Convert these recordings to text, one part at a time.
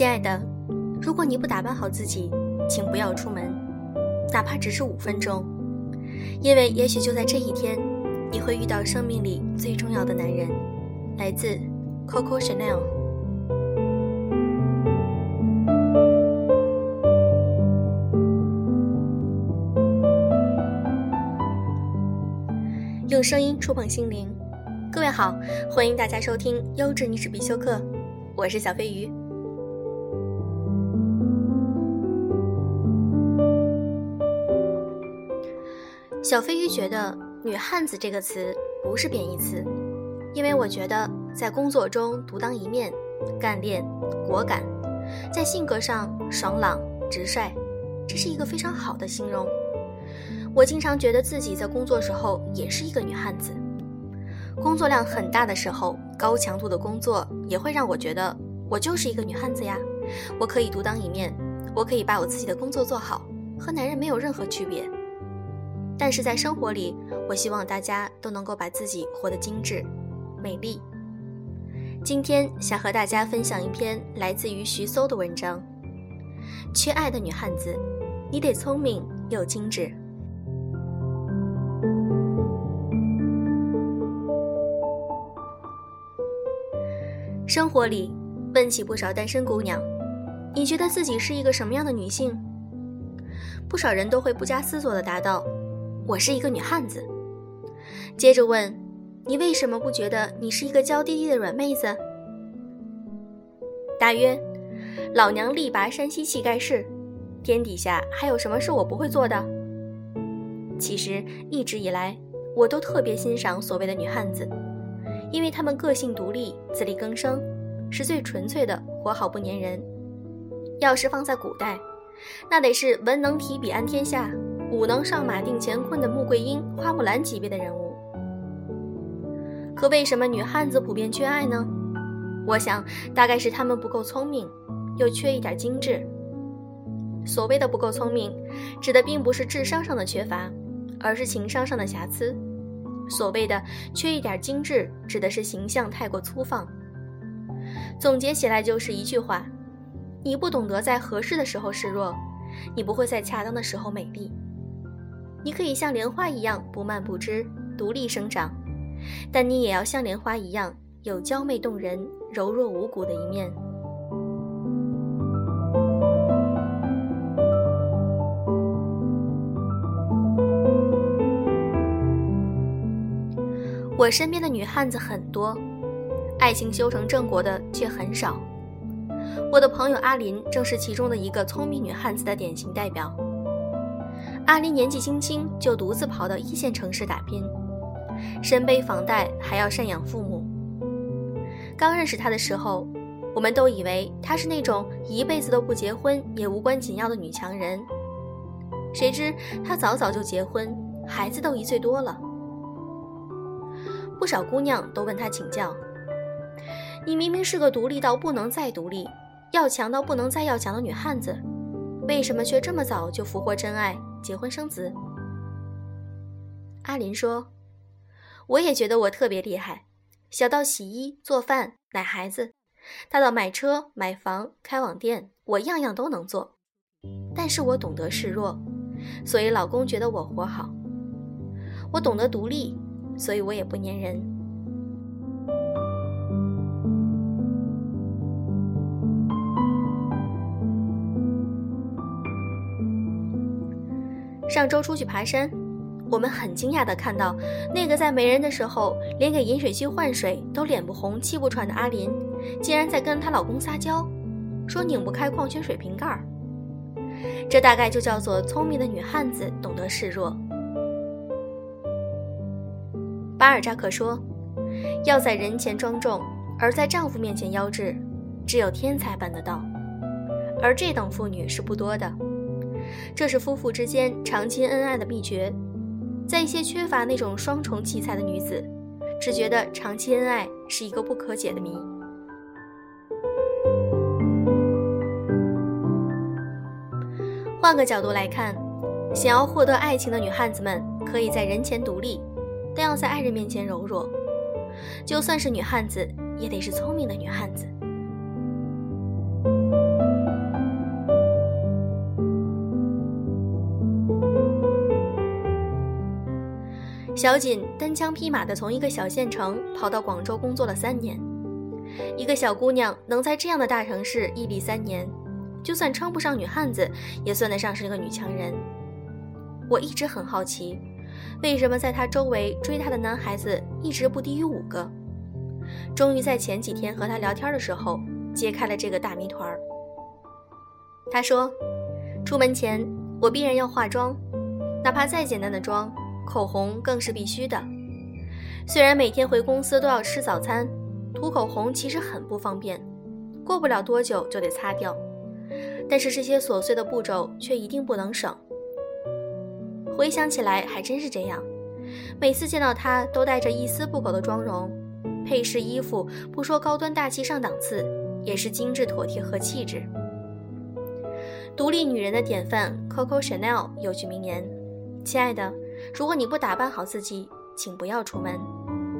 亲爱的，如果你不打扮好自己，请不要出门，哪怕只是五分钟，因为也许就在这一天，你会遇到生命里最重要的男人。来自 Coco Chanel。用声音触碰心灵，各位好，欢迎大家收听优质女子必修课，我是小飞鱼。小飞鱼觉得“女汉子”这个词不是贬义词，因为我觉得在工作中独当一面、干练、果敢，在性格上爽朗直率，这是一个非常好的形容。我经常觉得自己在工作时候也是一个女汉子，工作量很大的时候，高强度的工作也会让我觉得我就是一个女汉子呀。我可以独当一面，我可以把我自己的工作做好，和男人没有任何区别。但是在生活里，我希望大家都能够把自己活得精致、美丽。今天想和大家分享一篇来自于徐搜的文章：缺爱的女汉子，你得聪明又精致。生活里，问起不少单身姑娘，你觉得自己是一个什么样的女性？不少人都会不加思索地答道。我是一个女汉子。接着问，你为什么不觉得你是一个娇滴滴的软妹子？大约，老娘力拔山兮气盖世，天底下还有什么是我不会做的？其实一直以来，我都特别欣赏所谓的女汉子，因为她们个性独立、自力更生，是最纯粹的活好不粘人。要是放在古代，那得是文能提笔安天下。武能上马定乾坤的穆桂英、花木兰级别的人物，可为什么女汉子普遍缺爱呢？我想，大概是她们不够聪明，又缺一点精致。所谓的不够聪明，指的并不是智商上的缺乏，而是情商上的瑕疵；所谓的缺一点精致，指的是形象太过粗放。总结起来就是一句话：你不懂得在合适的时候示弱，你不会在恰当的时候美丽。你可以像莲花一样不蔓不枝、独立生长，但你也要像莲花一样有娇媚动人、柔弱无骨的一面。我身边的女汉子很多，爱情修成正果的却很少。我的朋友阿林正是其中的一个聪明女汉子的典型代表。阿林年纪轻轻就独自跑到一线城市打拼，身背房贷还要赡养父母。刚认识他的时候，我们都以为他是那种一辈子都不结婚也无关紧要的女强人。谁知他早早就结婚，孩子都一岁多了。不少姑娘都问他请教：“你明明是个独立到不能再独立，要强到不能再要强的女汉子，为什么却这么早就俘获真爱？”结婚生子，阿林说：“我也觉得我特别厉害，小到洗衣做饭、奶孩子，大到买车买房、开网店，我样样都能做。但是我懂得示弱，所以老公觉得我活好；我懂得独立，所以我也不粘人。”上周出去爬山，我们很惊讶地看到，那个在没人的时候连给饮水机换水都脸不红气不喘的阿林，竟然在跟她老公撒娇，说拧不开矿泉水瓶盖儿。这大概就叫做聪明的女汉子懂得示弱。巴尔扎克说：“要在人前庄重，而在丈夫面前妖质，只有天才办得到，而这等妇女是不多的。”这是夫妇之间长期恩爱的秘诀，在一些缺乏那种双重奇才的女子，只觉得长期恩爱是一个不可解的谜。换个角度来看，想要获得爱情的女汉子们，可以在人前独立，但要在爱人面前柔弱。就算是女汉子，也得是聪明的女汉子。小锦单枪匹马地从一个小县城跑到广州工作了三年。一个小姑娘能在这样的大城市屹立三年，就算称不上女汉子，也算得上是一个女强人。我一直很好奇，为什么在她周围追她的男孩子一直不低于五个？终于在前几天和她聊天的时候，揭开了这个大谜团。她说，出门前我必然要化妆，哪怕再简单的妆，口红更是必须的。虽然每天回公司都要吃早餐。涂口红其实很不方便，过不了多久就得擦掉。但是这些琐碎的步骤却一定不能省。回想起来还真是这样，每次见到她都带着一丝不苟的妆容，配饰衣服不说高端大气上档次，也是精致妥帖和气质。独立女人的典范 Coco Chanel 有句名言：“亲爱的，如果你不打扮好自己，请不要出门，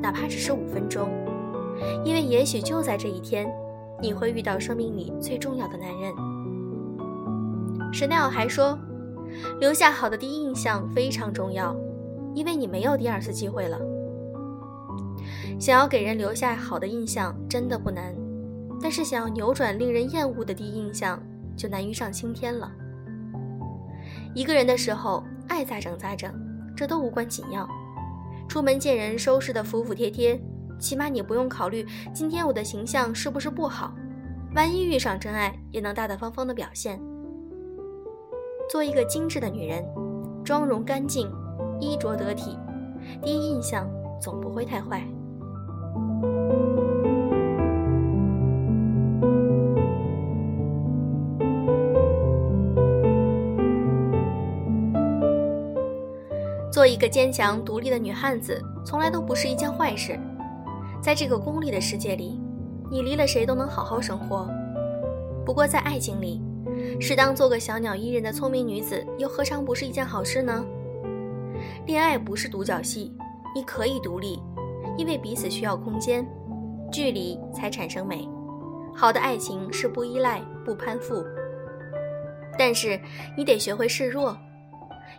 哪怕只是五分钟。”因为也许就在这一天，你会遇到生命里最重要的男人。神奈尔还说，留下好的第一印象非常重要，因为你没有第二次机会了。想要给人留下好的印象真的不难，但是想要扭转令人厌恶的第一印象就难于上青天了。一个人的时候，爱咋整咋整，这都无关紧要。出门见人收拾的服服帖帖。起码你不用考虑今天我的形象是不是不好，万一遇上真爱，也能大大方方的表现。做一个精致的女人，妆容干净，衣着得体，第一印象总不会太坏。做一个坚强独立的女汉子，从来都不是一件坏事。在这个功利的世界里，你离了谁都能好好生活。不过在爱情里，适当做个小鸟依人的聪明女子，又何尝不是一件好事呢？恋爱不是独角戏，你可以独立，因为彼此需要空间，距离才产生美。好的爱情是不依赖、不攀附，但是你得学会示弱，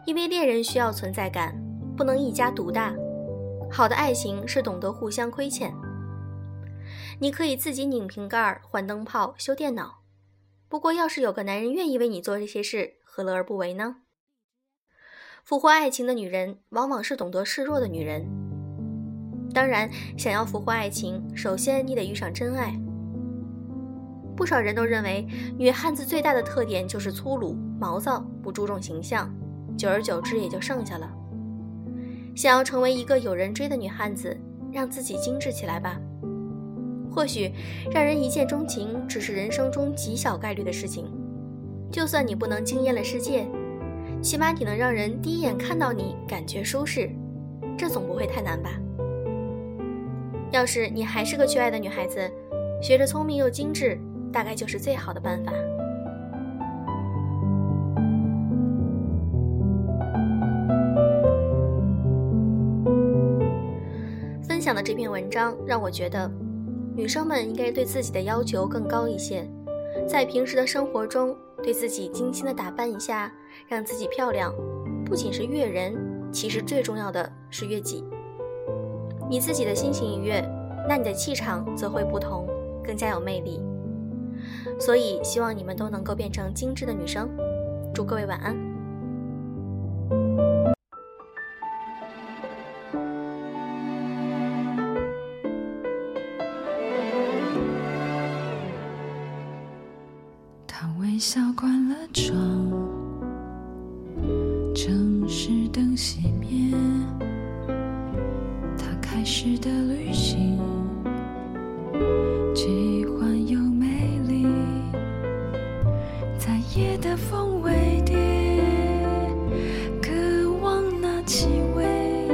因为恋人需要存在感，不能一家独大。好的爱情是懂得互相亏欠。你可以自己拧瓶盖、换灯泡、修电脑，不过要是有个男人愿意为你做这些事，何乐而不为呢？俘获爱情的女人，往往是懂得示弱的女人。当然，想要俘获爱情，首先你得遇上真爱。不少人都认为，女汉子最大的特点就是粗鲁、毛躁，不注重形象，久而久之也就剩下了。想要成为一个有人追的女汉子，让自己精致起来吧。或许让人一见钟情只是人生中极小概率的事情。就算你不能惊艳了世界，起码你能让人第一眼看到你感觉舒适，这总不会太难吧？要是你还是个缺爱的女孩子，学着聪明又精致，大概就是最好的办法。讲的这篇文章让我觉得，女生们应该对自己的要求更高一些，在平时的生活中对自己精心的打扮一下，让自己漂亮，不仅是悦人，其实最重要的是悦己。你自己的心情愉悦，那你的气场则会不同，更加有魅力。所以希望你们都能够变成精致的女生。祝各位晚安。他微笑关了窗，城市灯熄灭，他开始的旅行，奇幻又美丽，在夜的风尾蝶，渴望那气味，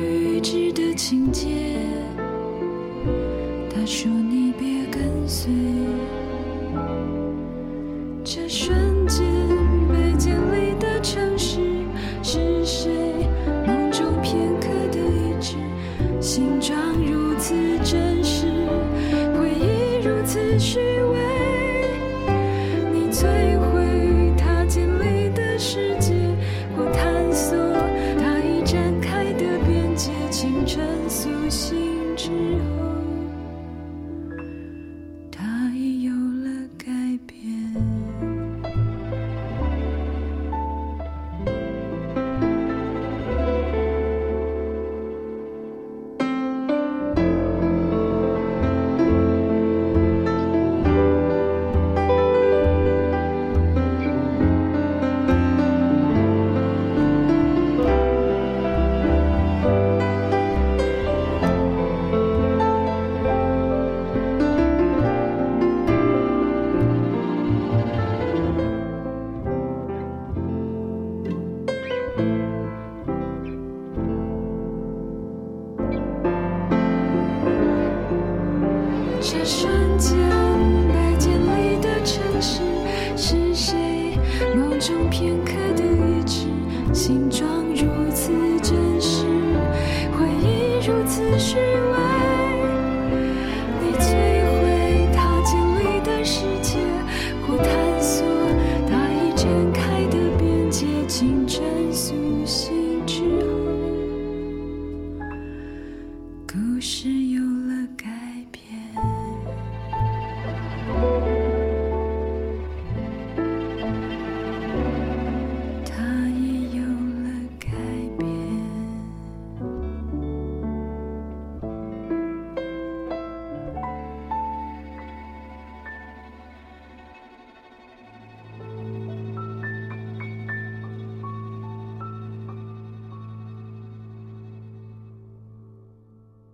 预知的情节。他说最此时唯